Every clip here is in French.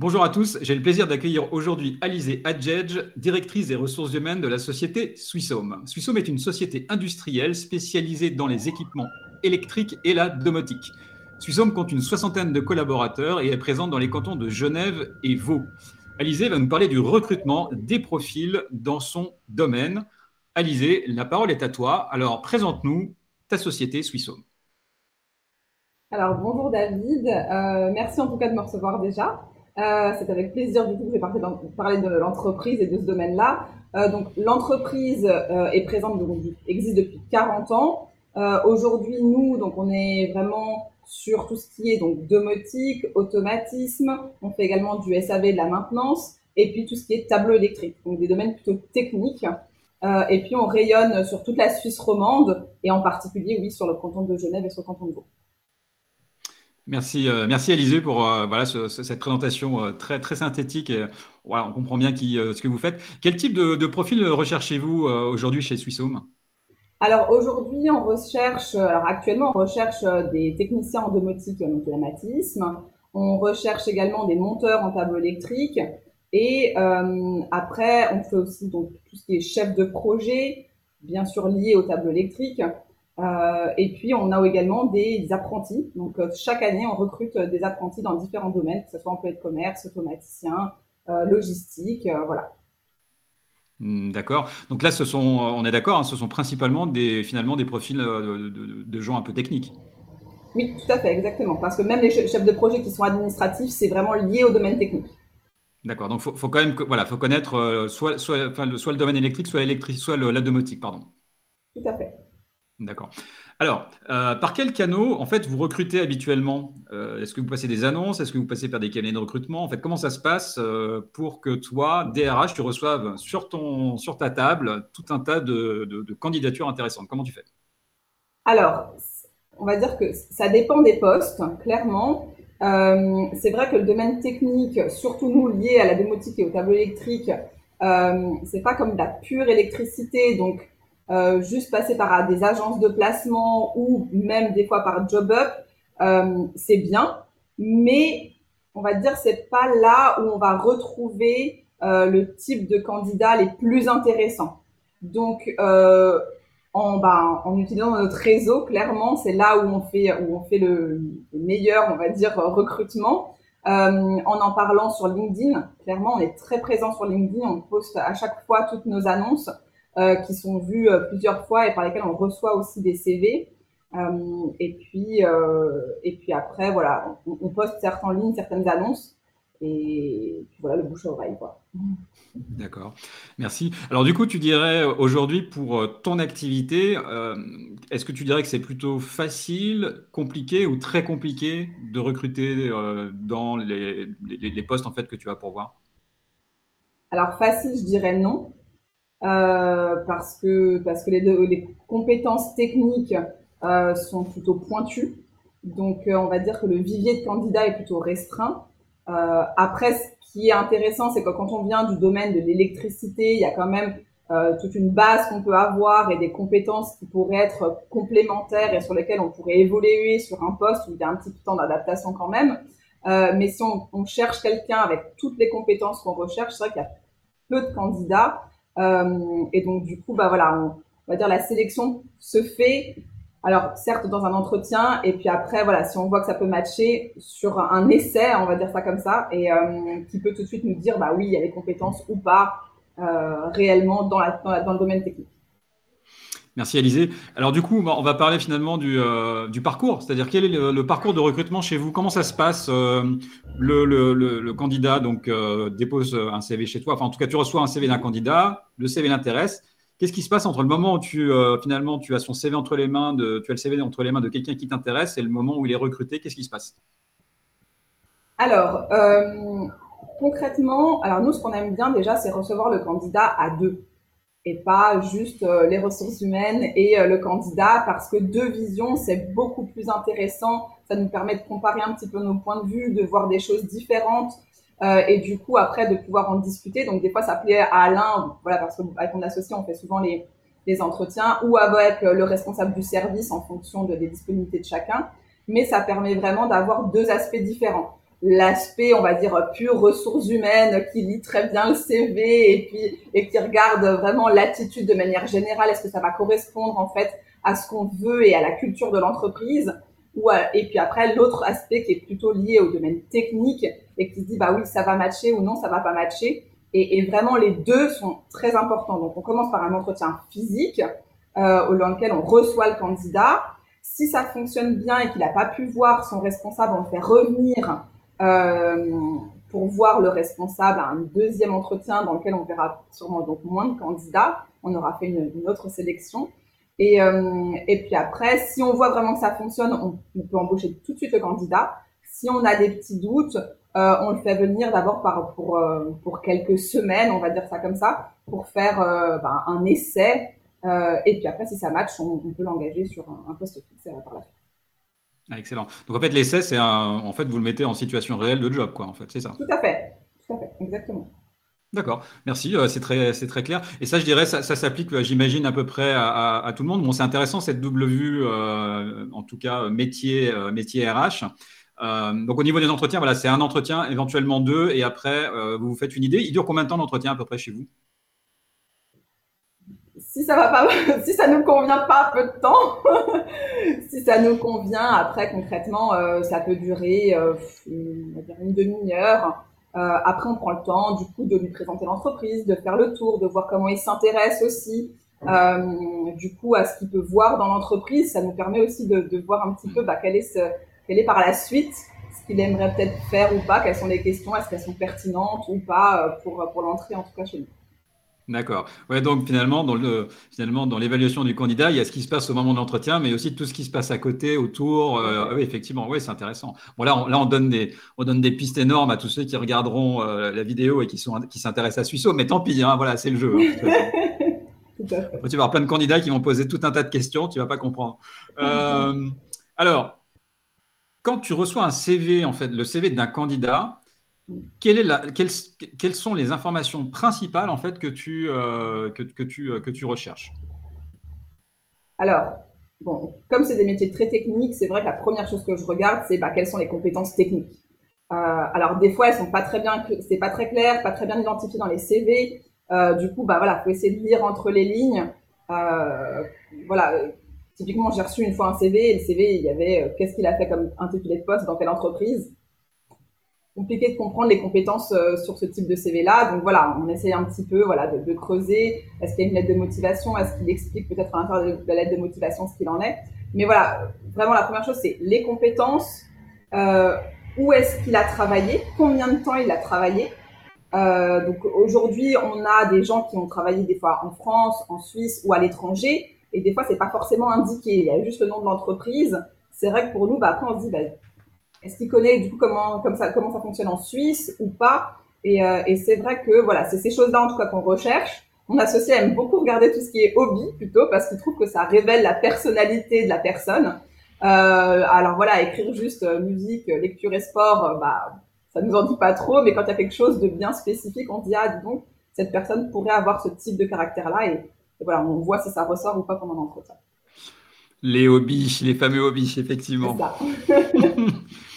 Bonjour à tous, j'ai le plaisir d'accueillir aujourd'hui Alizé Adjedj, directrice des ressources humaines de la société Swissome. Swissome est une société industrielle spécialisée dans les équipements électriques et la domotique. Swissome compte une soixantaine de collaborateurs et est présente dans les cantons de Genève et Vaud. Alizé va nous parler du recrutement des profils dans son domaine. Alizé, la parole est à toi. Alors présente-nous ta société Swissome. Alors bonjour David, euh, merci en tout cas de me recevoir déjà. Euh, c'est avec plaisir du coup que je vais parler de l'entreprise et de ce domaine-là. Euh, donc l'entreprise euh, est présente, existe depuis 40 ans. Aujourd'hui, nous, donc on est vraiment sur tout ce qui est donc domotique, automatisme. On fait également du SAV, de la maintenance, et puis tout ce qui est tableau électrique, donc des domaines plutôt techniques. et puis on rayonne sur toute la Suisse romande et en particulier, oui, sur le canton de Genève et sur le canton de Vaud. Merci, euh, merci Alizé pour euh, voilà, cette présentation euh, très, très synthétique. Voilà, on comprend bien ce que vous faites. Quel type de, profil recherchez-vous aujourd'hui chez Swissome? Alors aujourd'hui, on recherche, alors actuellement, on recherche des techniciens en domotique et en automatisme. On recherche également des monteurs en tableau électrique. Et après, on fait aussi donc tout ce qui est chef de projet, bien sûr lié au tableau électrique. Euh, et puis, on a également des, apprentis. Donc, euh, chaque année, on recrute euh, des apprentis dans différents domaines, que ce soit employé de commerce, automaticien, logistique, voilà. Hmm, d'accord. Donc là, ce sont, on est d'accord, hein, ce sont principalement des, finalement des profils de, gens un peu techniques. Oui, tout à fait, exactement. Parce que même les chefs de projet qui sont administratifs, c'est vraiment lié au domaine technique. D'accord. Donc, faut, faut quand même, voilà, faut connaître soit, soit, soit le domaine électrique, soit l'électrique, soit la domotique, pardon. Tout à fait. D'accord. Alors, euh, par quel canaux, en fait, vous recrutez habituellement? Euh, Est-ce que vous passez des annonces? Est-ce que vous passez par des cabinets de recrutement? En fait, comment ça se passe euh, pour que toi, DRH, tu reçoives sur, ton, sur ta table tout un tas de, candidatures intéressantes? Comment tu fais? Alors, on va dire que ça dépend des postes, clairement. c'est vrai que le domaine technique, surtout nous liés à la domotique et au tableau électrique, c'est pas comme de la pure électricité, donc euh, juste passer par des agences de placement ou même des fois par job up, euh, c'est bien, mais on va dire c'est pas là où on va retrouver euh, le type de candidats les plus intéressants. Donc en, bah, en utilisant notre réseau, clairement, c'est là où on fait où on fait le, meilleur, on va dire, recrutement. en en parlant sur LinkedIn, clairement, on est très présent sur LinkedIn. On poste à chaque fois toutes nos annonces. Euh, qui sont vus euh, plusieurs fois et par lesquels on reçoit aussi des CV. Euh, et puis et puis après voilà, on, poste certes en ligne certaines annonces et puis voilà le bouche à oreille quoi. D'accord, merci. Alors du coup, tu dirais aujourd'hui pour ton activité, est-ce que tu dirais que c'est plutôt facile, compliqué ou très compliqué de recruter dans les, les, les, postes en fait que tu vas pourvoir Alors facile, je dirais non. Euh, parce que parce que les, les compétences techniques euh, sont plutôt pointues. Donc, euh, on va dire que le vivier de candidats est plutôt restreint. Euh, après, ce qui est intéressant, c'est que quand on vient du domaine de l'électricité, il y a quand même toute une base qu'on peut avoir et des compétences qui pourraient être complémentaires et sur lesquelles on pourrait évoluer sur un poste où il y a un petit temps d'adaptation quand même. mais si on, on cherche quelqu'un avec toutes les compétences qu'on recherche, c'est vrai qu'il y a peu de candidats. Euh, et donc, du coup, bah voilà, on, va dire la sélection se fait. Alors, certes, dans un entretien, et puis après, voilà, si on voit que ça peut matcher sur un essai, on va dire ça comme ça, et euh, qui peut tout de suite nous dire, bah oui, il y a les compétences ou pas euh, réellement dans, la, dans, le domaine technique. Merci Alizé. Alors du coup, on va parler finalement du, du parcours, c'est-à-dire quel est le, parcours de recrutement chez vous? Comment ça se passe le, le, candidat? Donc euh, dépose un CV chez toi. Enfin, en tout cas, tu reçois un CV d'un candidat. Le CV l'intéresse. Qu'est-ce qui se passe entre le moment où tu euh, finalement tu as son CV entre les mains de tu as le CV entre les mains de quelqu'un qui t'intéresse et le moment où il est recruté? Qu'est-ce qui se passe? Alors euh, concrètement, alors nous ce qu'on aime bien déjà, c'est recevoir le candidat à deux. Et pas juste euh, les ressources humaines et euh, le candidat parce que deux visions, c'est beaucoup plus intéressant. Ça nous permet de comparer un petit peu nos points de vue, de voir des choses différentes euh, et du coup après de pouvoir en discuter. Donc des fois ça plaît à Alain, voilà parce qu'avec mon associé on fait souvent les, les entretiens ou avec le responsable du service en fonction de, des disponibilités de chacun. Mais ça permet vraiment d'avoir deux aspects différents l'aspect, on va dire, pure ressources humaines, qui lit très bien le CV et puis et qui regarde vraiment l'attitude de manière générale. Est-ce que ça va correspondre en fait à ce qu'on veut et à la culture de l'entreprise? Ou et puis après l'autre aspect qui est plutôt lié au domaine technique et qui se dit bah oui ça va matcher ou non ça va pas matcher. Et, vraiment les deux sont très importants. Donc on commence par un entretien physique euh, dans lequel on reçoit le candidat. Si ça fonctionne bien et qu'il n'a pas pu voir son responsable on le fait revenir euh, pour voir le responsable à un deuxième entretien dans lequel on verra sûrement donc moins de candidats. On aura fait une, autre sélection. Et, euh, et, puis après, si on voit vraiment que ça fonctionne, on, peut embaucher tout de suite le candidat. Si on a des petits doutes, euh, on le fait venir d'abord pour, euh, pour quelques semaines, on va dire ça comme ça, pour faire euh, ben, un essai. et puis après, si ça match, on, peut l'engager sur un, un poste fixe par la suite. Ah, excellent. Donc en fait, l'essai, c'est en fait, vous le mettez en situation réelle de job, quoi, en fait, c'est ça. Tout à fait, tout à fait, exactement. D'accord, merci, euh, c'est très, c'est très clair. Et ça, je dirais, ça, ça s'applique, euh, j'imagine, à peu près à, tout le monde. Bon, c'est intéressant cette double vue, euh, en tout cas métier, métier RH. donc au niveau des entretiens, voilà, c'est un entretien, éventuellement deux, et après, vous vous faites une idée. Il dure combien de temps d'entretien à peu près chez vous? Si ça va pas, si ça nous convient pas, peu de temps. si ça nous convient, après concrètement, euh, ça peut durer euh, une, demi-heure. Euh, après, on prend le temps, du coup, de lui présenter l'entreprise, de faire le tour, de voir comment il s'intéresse aussi, euh, du coup, à ce qu'il peut voir dans l'entreprise. Ça nous permet aussi de, de voir un petit peu bah, quel est ce, quel est par la suite ce qu'il aimerait peut-être faire ou pas, quelles sont les questions, est-ce qu'elles sont pertinentes ou pas euh, pour pour l'entrée en tout cas chez nous. D'accord. Ouais, donc finalement, dans le, finalement, dans l'évaluation du candidat, il y a ce qui se passe au moment de l'entretien, mais aussi tout ce qui se passe à côté, autour. Euh, oui, effectivement, oui, c'est intéressant. Bon, là, on, là, on donne des, on donne des pistes énormes à tous ceux qui regarderont euh, la vidéo et qui sont, qui s'intéressent à Suisseau, mais tant pis, hein, voilà, c'est le jeu. Hein, tu vas avoir plein de candidats qui vont poser tout un tas de questions, tu vas pas comprendre. Euh, alors, quand tu reçois un CV, en fait, le CV d'un candidat, quelles, sont les informations principales en fait que tu, euh, que, tu, euh, que tu recherches? Alors, bon, comme c'est des métiers très techniques, c'est vrai que la première chose que je regarde, c'est bah, quelles sont les compétences techniques. Euh, alors des fois, elles sont pas très bien, c'est pas très clair, pas très bien identifié dans les CV. du coup, bah voilà, faut essayer de lire entre les lignes. voilà, typiquement, j'ai reçu une fois un CV et le CV, il y avait qu'est-ce qu'il a fait comme intitulé de poste dans quelle entreprise compliqué de comprendre les compétences euh, sur ce type de CV-là. Donc voilà, on essaye un petit peu voilà, de, creuser. Est-ce qu'il y a une lettre de motivation? Est-ce qu'il explique peut-être à l'intérieur de la lettre de motivation ce qu'il en est? Mais voilà, vraiment la première chose, c'est les compétences. Euh, où est-ce qu'il a travaillé? Combien de temps il a travaillé? Euh, donc aujourd'hui, on a des gens qui ont travaillé des fois en France, en Suisse ou à l'étranger, et des fois c'est pas forcément indiqué. Il y a juste le nom de l'entreprise. C'est vrai que pour nous, bah, après on se dit, bah, est-ce qu'il connaît du coup comment, comme ça, comment ça fonctionne en Suisse ou pas? Et, euh, et c'est vrai que voilà, c'est ces choses-là en tout cas qu'on recherche. Mon associé aime beaucoup regarder tout ce qui est hobby plutôt parce qu'il trouve que ça révèle la personnalité de la personne. Euh, alors voilà, écrire juste euh, musique, lecture et sport, bah ça nous en dit pas trop, mais quand il y a quelque chose de bien spécifique, on se dit ah dis donc cette personne pourrait avoir ce type de caractère-là et, et, voilà, on voit si ça ressort ou pas pendant l'entretien. Les hobbies, les fameux hobbies, effectivement.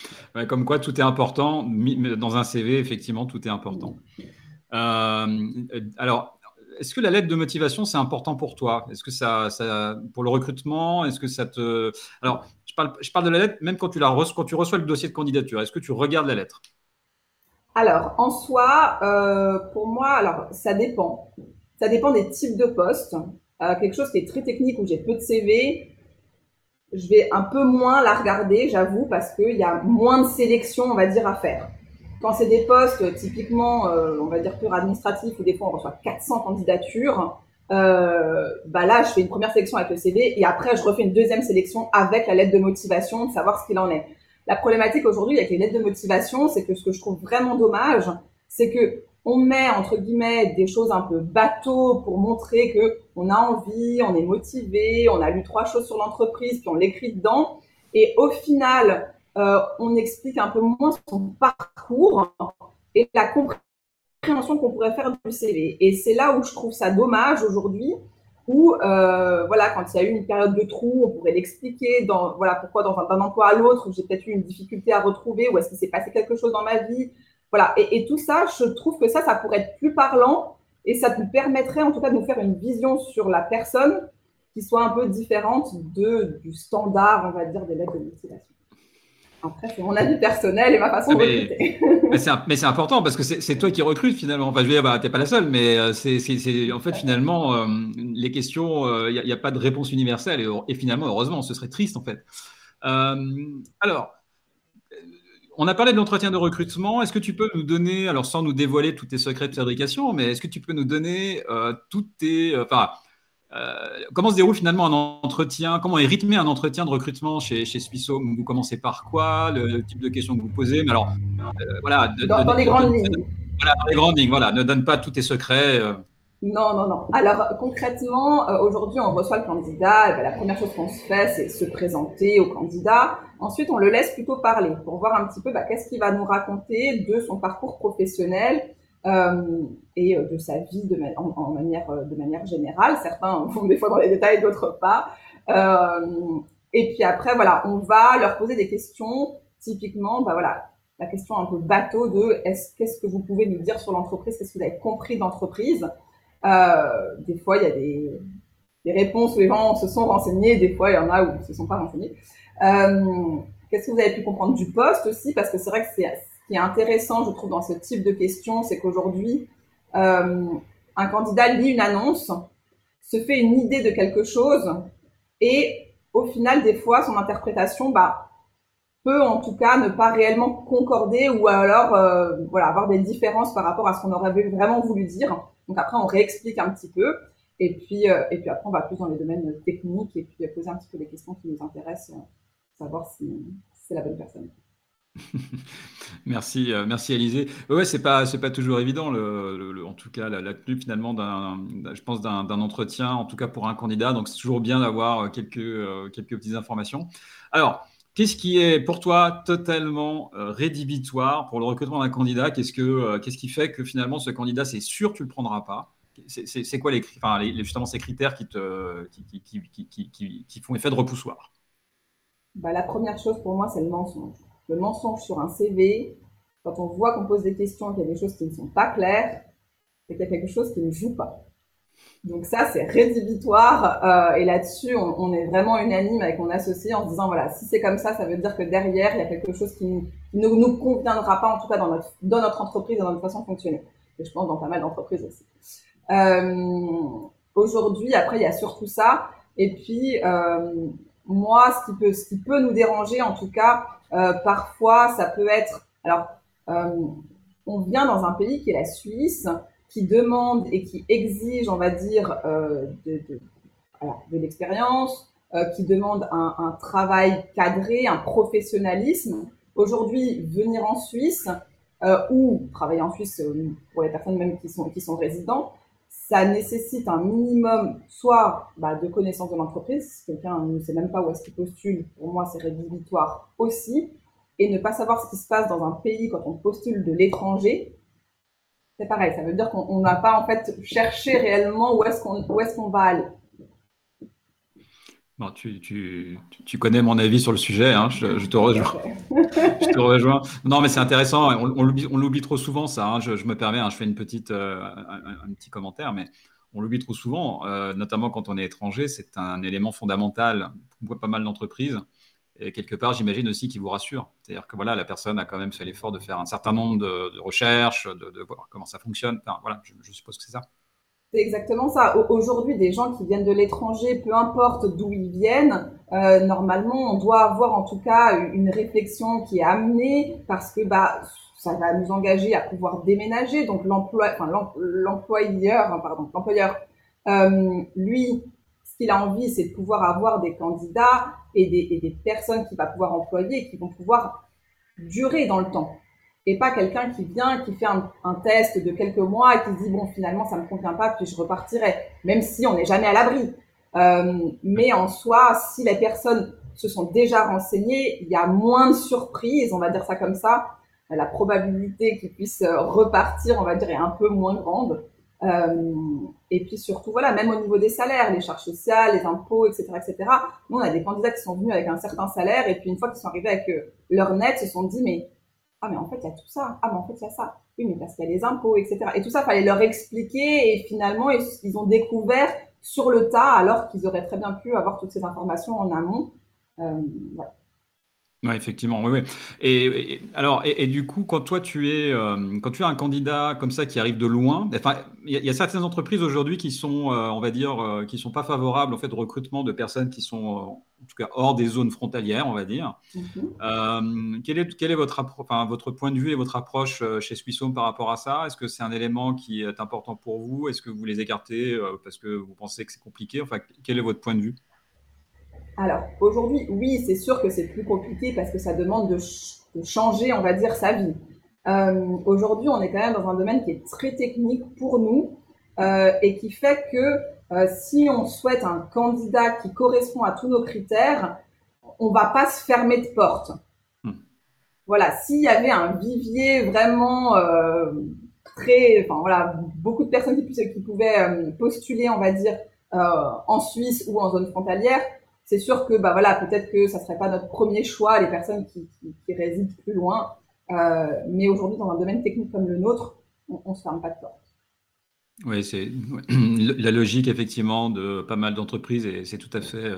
Comme quoi, tout est important. Dans un CV, effectivement, tout est important. Euh, alors, est-ce que la lettre de motivation, c'est important pour toi? Est-ce que ça, pour le recrutement, est-ce que ça te... Alors, je parle, je parle de la lettre, même quand tu, la quand tu reçois le dossier de candidature, est-ce que tu regardes la lettre? Alors, en soi, euh, pour moi, alors, ça dépend. Ça dépend des types de postes. Euh, quelque chose qui est très technique où j'ai peu de CV, je vais un peu moins la regarder, j'avoue, parce qu'il y a moins de sélection, on va dire, à faire. Quand c'est des postes typiquement, euh, on va dire, pur administratifs, où des fois on reçoit 400 candidatures, euh, bah là, je fais une première sélection avec le CV et après, je refais une deuxième sélection avec la lettre de motivation, de savoir ce qu'il en est. La problématique aujourd'hui avec les lettres de motivation, c'est que ce que je trouve vraiment dommage, c'est que on met entre guillemets des choses un peu bateau pour montrer que on a envie, on est motivé, on a lu trois choses sur l'entreprise, puis on l'écrit dedans. Et au final, euh, on explique un peu moins son parcours et la compréhension qu'on pourrait faire du CV. Et c'est là où je trouve ça dommage aujourd'hui, où euh, voilà, quand il y a eu une période de trou, on pourrait l'expliquer dans voilà pourquoi dans d'un emploi à l'autre, j'ai peut-être eu une difficulté à retrouver, ou est-ce qu'il s'est passé quelque chose dans ma vie, voilà. Et, et, tout ça, je trouve que ça, ça pourrait être plus parlant et ça nous permettrait en tout cas de nous faire une vision sur la personne qui soit un peu différente de, du standard, on va dire, des lettres de motivation. Après, c'est mon avis personnel et ma façon de recruter. mais c'est important parce que c'est toi qui recrutes finalement. Enfin, je veux dire, bah, tu n'es pas la seule, mais euh, c'est en fait finalement euh, les questions, il euh, n'y a, a, pas de réponse universelle et, et, finalement, heureusement, ce serait triste en fait. alors, on a parlé de l'entretien de recrutement. Est-ce que tu peux nous donner, alors sans nous dévoiler tous tes secrets de fabrication, mais est-ce que tu peux nous donner euh, toutes tes. Euh, enfin, euh, comment se déroule finalement un entretien? Comment est rythmé un entretien de recrutement chez, chez Vous commencez par quoi? Le, type de questions que vous posez? Mais alors, voilà. dans, les grandes lignes. Voilà, dans les grandes lignes, voilà. Ne donne pas tous tes secrets. Non, non, non. Alors concrètement, euh, aujourd'hui, on reçoit le candidat. Et ben, la première chose qu'on se fait, c'est se présenter au candidat. Ensuite, on le laisse plutôt parler pour voir un petit peu bah, qu'est-ce qu'il va nous raconter de son parcours professionnel euh, et euh, de sa vie de, en, manière, de manière générale. Certains vont des fois dans les détails, d'autres pas. et puis après, voilà, on va leur poser des questions. Typiquement, bah voilà, la question un peu bateau de est-ce qu'est-ce que vous pouvez nous dire sur l'entreprise? Qu'est-ce que vous avez compris d'entreprise? Euh, des fois, il y a des, des, réponses où les gens se sont renseignés, des fois, il y en a où ils ne se sont pas renseignés. Euh, Qu'est-ce que vous avez pu comprendre du poste aussi? Parce que c'est vrai que c'est ce qui est intéressant, je trouve, dans ce type de questions, c'est qu'aujourd'hui, euh, un candidat lit une annonce, se fait une idée de quelque chose, et au final, des fois, son interprétation bah, peut en tout cas ne pas réellement concorder ou alors euh, voilà, avoir des différences par rapport à ce qu'on aurait vraiment voulu dire. Donc après, on réexplique un petit peu. Et puis, euh, et puis après, on va plus dans les domaines techniques et puis poser un petit peu les questions qui nous intéressent, euh, savoir si, c'est la bonne personne. merci, euh, merci Alizé. Ouais, c'est pas, c'est pas toujours évident, en tout cas la, tenue finalement d'un, je pense d'un, entretien, en tout cas pour un candidat. Donc c'est toujours bien d'avoir quelques, quelques petites informations. Alors, Qu'est-ce qui est pour toi totalement euh, rédhibitoire pour le recrutement d'un candidat? Qu'est-ce que euh, qu'est-ce qui fait que finalement ce candidat, c'est sûr tu le prendras pas? C'est quoi les, les, justement ces critères qui te qui, qui, qui, qui font effet de repoussoir? Bah, La première chose pour moi, c'est le mensonge. Le mensonge sur un CV, quand on voit qu'on pose des questions, qu'il y a des choses qui ne sont pas claires, c'est qu'il y a quelque chose qui ne joue pas. Donc ça, c'est rédhibitoire. Euh, et là-dessus, on, on, est vraiment unanime avec mon associé en se disant, voilà, si c'est comme ça, ça veut dire que derrière, il y a quelque chose qui, ne nous conviendra pas, en tout cas dans notre, dans notre entreprise, dans notre façon de fonctionner. Et je pense dans pas mal d'entreprises aussi. Euh, Aujourd'hui, après, il y a surtout ça. Et puis, euh, moi, ce qui, peut, ce qui peut nous déranger, en tout cas, euh, parfois, ça peut être... Alors, euh, on vient dans un pays qui est la Suisse, qui demande et qui exige, on va dire, euh, de, l'expérience, qui demande un, travail cadré, un professionnalisme. Aujourd'hui, venir en Suisse ou travailler en Suisse pour les personnes même qui sont, qui sont résidents, ça nécessite un minimum soit bah, de connaissance de l'entreprise. Quelqu'un ne sait même pas où est-ce qu'il postule, pour moi, c'est rédhibitoire aussi. Et ne pas savoir ce qui se passe dans un pays quand on postule de l'étranger, c'est pareil. Ça veut dire qu'on n'a pas en fait cherché réellement où est-ce qu'on où est-ce qu'on va aller. Tu, connais mon avis sur le sujet, hein, je, te rejoins. Non, mais c'est intéressant, on, l'oublie trop souvent, ça. Hein, je, me permets, hein, je fais une petite, euh, un, petit commentaire, mais on l'oublie trop souvent, euh, notamment quand on est étranger, c'est un élément fondamental pour pas mal d'entreprises. Et quelque part, j'imagine aussi qu'il vous rassure. C'est-à-dire que voilà, la personne a quand même fait l'effort de faire un certain nombre de, recherches, de, voir comment ça fonctionne. Voilà, je, suppose que c'est ça. C'est exactement ça. Aujourd'hui, des gens qui viennent de l'étranger, peu importe d'où ils viennent, euh, normalement, on doit avoir en tout cas une réflexion qui est amenée parce que bah, ça va nous engager à pouvoir déménager. Donc l'emploi, enfin, l'employeur, hein, l'employeur, euh, lui, ce qu'il a envie, c'est de pouvoir avoir des candidats et des, et des personnes qu'il va pouvoir employer et qui vont pouvoir durer dans le temps. Et pas quelqu'un qui vient, qui fait un, test de quelques mois et qui dit bon finalement ça me convient pas puis je repartirai, même si on n'est jamais à l'abri. Euh, mais en soi, si les personnes se sont déjà renseignées, il y a moins de surprises, on va dire ça comme ça. La probabilité qu'ils puissent repartir, on va dire, est un peu moins grande. Euh, et puis surtout, voilà, même au niveau des salaires, les charges sociales, les impôts, etc., etc. Nous, on a des candidats qui sont venus avec un certain salaire et puis une fois qu'ils sont arrivés avec euh, leur net, se sont dit mais ah mais en fait il y a tout ça, ah mais en fait il y a ça, oui mais parce qu'il y a les impôts, etc. Et tout ça, fallait leur expliquer et finalement ils, ont découvert sur le tas alors qu'ils auraient très bien pu avoir toutes ces informations en amont. Euh. Oui, effectivement, oui, oui. Et, alors, et, du coup, quand toi tu es, euh, quand tu as un candidat comme ça qui arrive de loin, enfin, il y, a certaines entreprises aujourd'hui qui sont, euh, on va dire, euh, qui sont pas favorables en fait au recrutement de personnes qui sont, en tout cas, hors des zones frontalières, on va dire. Mm-hmm. quel est, quel est votre, enfin, votre point de vue et votre approche chez Swissome par rapport à ça? Est-ce que c'est un élément qui est important pour vous? Est-ce que vous les écartez parce que vous pensez que c'est compliqué? Enfin, quel est votre point de vue? Alors, aujourd'hui, oui, c'est sûr que c'est plus compliqué parce que ça demande de, changer, on va dire, sa vie. Euh, aujourd'hui, on est quand même dans un domaine qui est très technique pour nous euh, et qui fait que euh, si on souhaite un candidat qui correspond à tous nos critères, on va pas se fermer de porte. Hmm. Voilà, s'il y avait un vivier vraiment très, enfin voilà, beaucoup de personnes qui, qui pouvaient postuler, on va dire, en Suisse ou en zone frontalière, c'est sûr que bah voilà, peut-être que ça serait pas notre premier choix, les personnes qui, qui, résident plus loin. Euh, mais aujourd'hui, dans un domaine technique comme le nôtre, on, ne se ferme pas de porte. Oui, c'est la logique effectivement de pas mal d'entreprises et c'est tout à fait euh,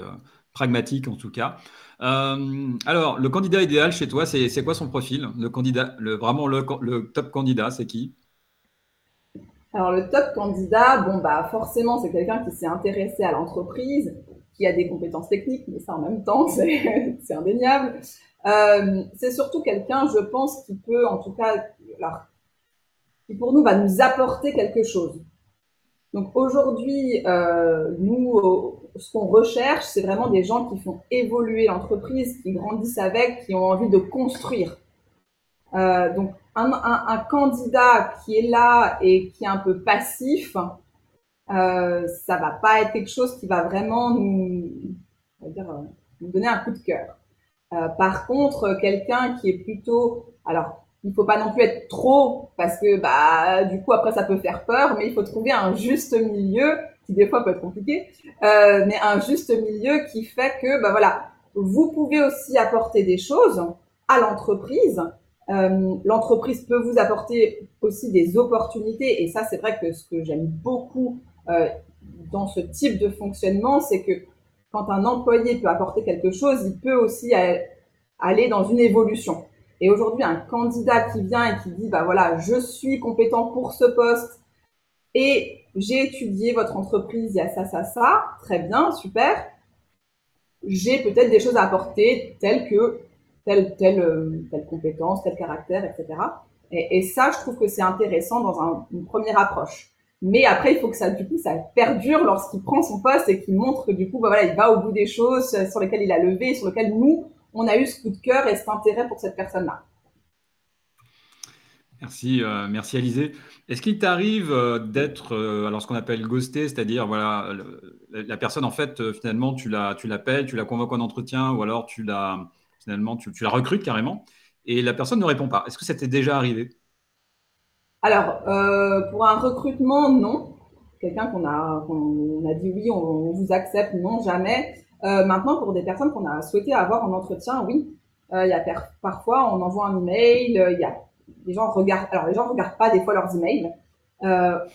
pragmatique en tout cas. Euh, alors, le candidat idéal chez toi, c'est quoi son profil? Le candidat, le, vraiment le, le top candidat, c'est qui? Alors le top candidat, bon bah forcément c'est quelqu'un qui s'est intéressé à l'entreprise, qui a des compétences techniques, mais ça en même temps, c'est indéniable. Euh, c'est surtout quelqu'un, je pense, qui peut, en tout cas, alors, qui pour nous va nous apporter quelque chose. Donc aujourd'hui, euh, nous, ce qu'on recherche, c'est vraiment des gens qui font évoluer l'entreprise, qui grandissent avec, qui ont envie de construire. Euh, donc un, candidat qui est là et qui est un peu passif, euh, ça va pas être quelque chose qui va vraiment nous, on va dire, euh, nous donner un coup de cœur. Euh, par contre, quelqu'un qui est plutôt, alors, il faut pas non plus être trop parce que bah du coup après ça peut faire peur, mais il faut trouver un juste milieu qui des fois peut être compliqué, euh, mais un juste milieu qui fait que bah voilà, vous pouvez aussi apporter des choses à l'entreprise. Euh, l'entreprise peut vous apporter aussi des opportunités et ça c'est vrai que ce que j'aime beaucoup euh, dans ce type de fonctionnement, c'est que quand un employé peut apporter quelque chose, il peut aussi aller dans une évolution. Et aujourd'hui, un candidat qui vient et qui dit, bah voilà, je suis compétent pour ce poste et j'ai étudié votre entreprise, il y a ça, ça, ça, très bien, super. J'ai peut-être des choses à apporter, telles que telle, telle, euh, telle compétence, tel caractère, etc. Et, ça, je trouve que c'est intéressant dans un, une première approche. Mais après, il faut que ça, du coup, ça perdure lorsqu'il prend son poste et qu'il montre que du coup, bah, voilà, il va au bout des choses sur lesquelles il a levé, sur lesquelles nous, on a eu ce coup de cœur et cet intérêt pour cette personne-là. Merci, euh, merci Alizé. Est-ce qu'il t'arrive euh, d'être euh, alors ce qu'on appelle ghosté, c'est-à-dire voilà la personne en fait finalement tu la tu l'appelles, tu la convoques en entretien ou alors tu la finalement tu, tu la recrutes carrément et la personne ne répond pas. Est-ce que ça t'est déjà arrivé? Alors, euh, pour un recrutement, non. Quelqu'un qu'on a, qu'on a dit oui, on, vous accepte, non, jamais. Euh, maintenant, pour des personnes qu'on a souhaité avoir en entretien, oui. Euh, il y a parfois, on envoie un email, il y a les gens regardent, alors les gens regardent pas des fois leurs emails,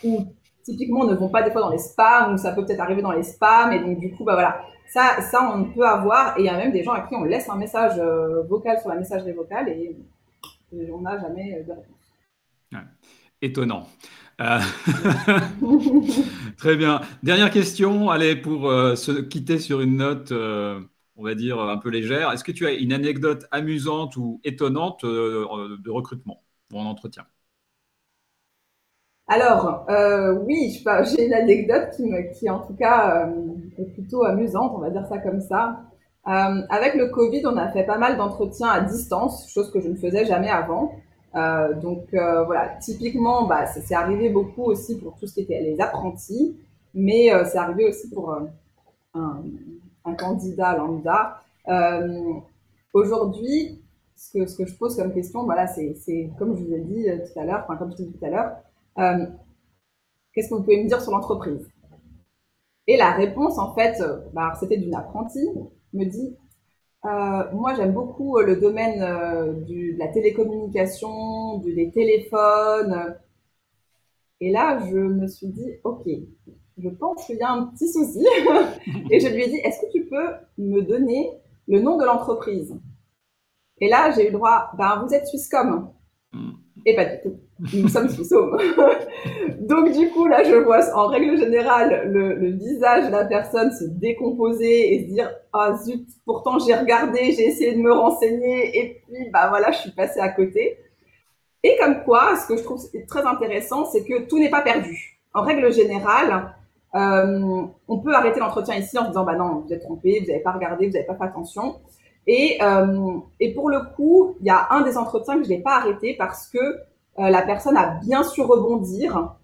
ou typiquement ne vont pas des fois dans les spams, ou ça peut peut-être arriver dans les spams, et donc du coup, bah voilà, ça, ça on peut avoir, et il y a même des gens à qui on laisse un message vocal sur la messagerie vocale, et, on n'a jamais de réponse. Étonnant. Euh, très bien. Dernière question, allez, pour euh, se quitter sur une note, euh, on va dire, un peu légère. Est-ce que tu as une anecdote amusante ou étonnante de recrutement ou en entretien? Alors, oui, j'ai une anecdote qui, qui, en tout cas, est plutôt amusante, on va dire ça comme ça. avec le Covid, on a fait pas mal d'entretiens à distance, chose que je ne faisais jamais avant. Donc voilà, typiquement, bah, c'est arrivé beaucoup aussi pour tout ce qui était les apprentis, mais c'est arrivé aussi pour un, un, candidat lambda. Aujourd'hui, ce que, je pose comme question, voilà, c'est comme je vous ai dit tout à l'heure, enfin comme je dit tout à l'heure, qu'est-ce que vous pouvez me dire sur l'entreprise? Et la réponse, en fait, bah, c'était d'une apprentie, me dit euh, moi, j'aime beaucoup euh, le domaine euh, du, de la télécommunication, du, des téléphones. Et là, je me suis dit, OK, je pense qu'il y a un petit souci. et je lui ai dit, est-ce que tu peux me donner le nom de l'entreprise? Et là, j'ai eu le droit, ben, vous êtes Swisscom. Mm. Et pas du tout. Nous sommes Swisscom. Donc du coup, là, je vois en règle générale le, visage de la personne se décomposer et se dire ah zut, pourtant j'ai regardé, j'ai essayé de me renseigner et puis bah voilà, je suis passée à côté. Et comme quoi, ce que je trouve très intéressant, c'est que tout n'est pas perdu. En règle générale, euh, on peut arrêter l'entretien ici en se disant bah non, vous êtes trompé, vous n'avez pas regardé, vous n'avez pas fait attention. Et, euh, et pour le coup, il y a un des entretiens que je n'ai pas arrêté parce que la personne a bien su rebondir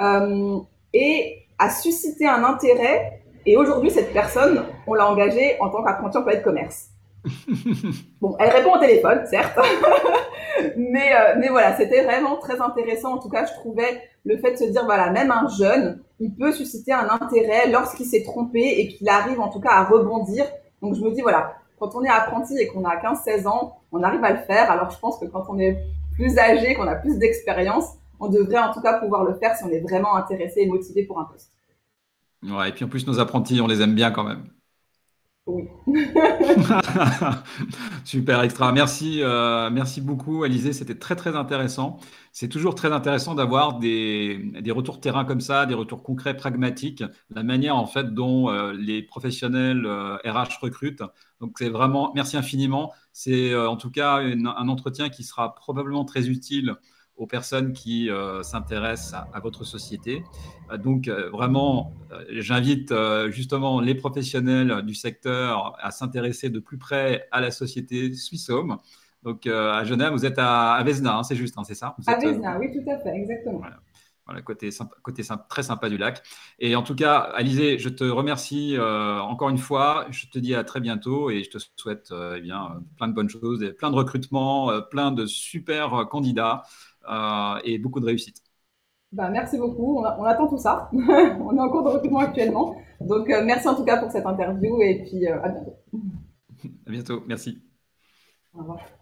euh, et a suscité un intérêt. Et aujourd'hui, cette personne, on l'a engagée en tant qu'apprenti employé de commerce. bon, elle répond au téléphone, certes, mais, euh, mais voilà, c'était vraiment très intéressant. En tout cas, je trouvais le fait de se dire, voilà, même un jeune, il peut susciter un intérêt lorsqu'il s'est trompé et qu'il arrive en tout cas à rebondir. Donc, je me dis, voilà, quand on est apprenti et qu'on a 15-16 ans, on arrive à le faire. Alors, je pense que quand on est plus âgé, qu'on a plus d'expérience, on devrait en tout cas pouvoir le faire si on est vraiment intéressé et motivé pour un poste. Ouais, et puis en plus, nos apprentis, on les aime bien quand même. Super extra. Merci, euh, merci beaucoup, Alizé. C'était très très intéressant. C'est toujours très intéressant d'avoir des, des, retours terrain comme ça, des retours concrets, pragmatiques, la manière en fait dont euh, les professionnels RH euh, recrutent. Donc c'est vraiment merci infiniment. C'est en tout cas un entretien qui sera probablement très utile aux personnes qui euh, s'intéressent à, votre société. Euh, donc euh, vraiment, j'invite justement les professionnels du secteur à s'intéresser de plus près à la société Swissome. Donc à Genève, vous êtes à, à hein, c'est juste, hein, c'est ça? À Vesna, oui, tout à fait, exactement. Voilà. côté, côté très sympa du lac. Et en tout cas, Alizé, je te remercie encore une fois. Je te dis à très bientôt et je te souhaite eh bien, plein de bonnes choses, et plein de recrutements, plein de super candidats. Euh, et beaucoup de réussite. Bah, merci beaucoup. On, attend tout ça. on est en cours de recrutement actuellement. Donc, euh, merci en tout cas pour cette interview et puis euh, à bientôt. à bientôt. Merci. Au revoir.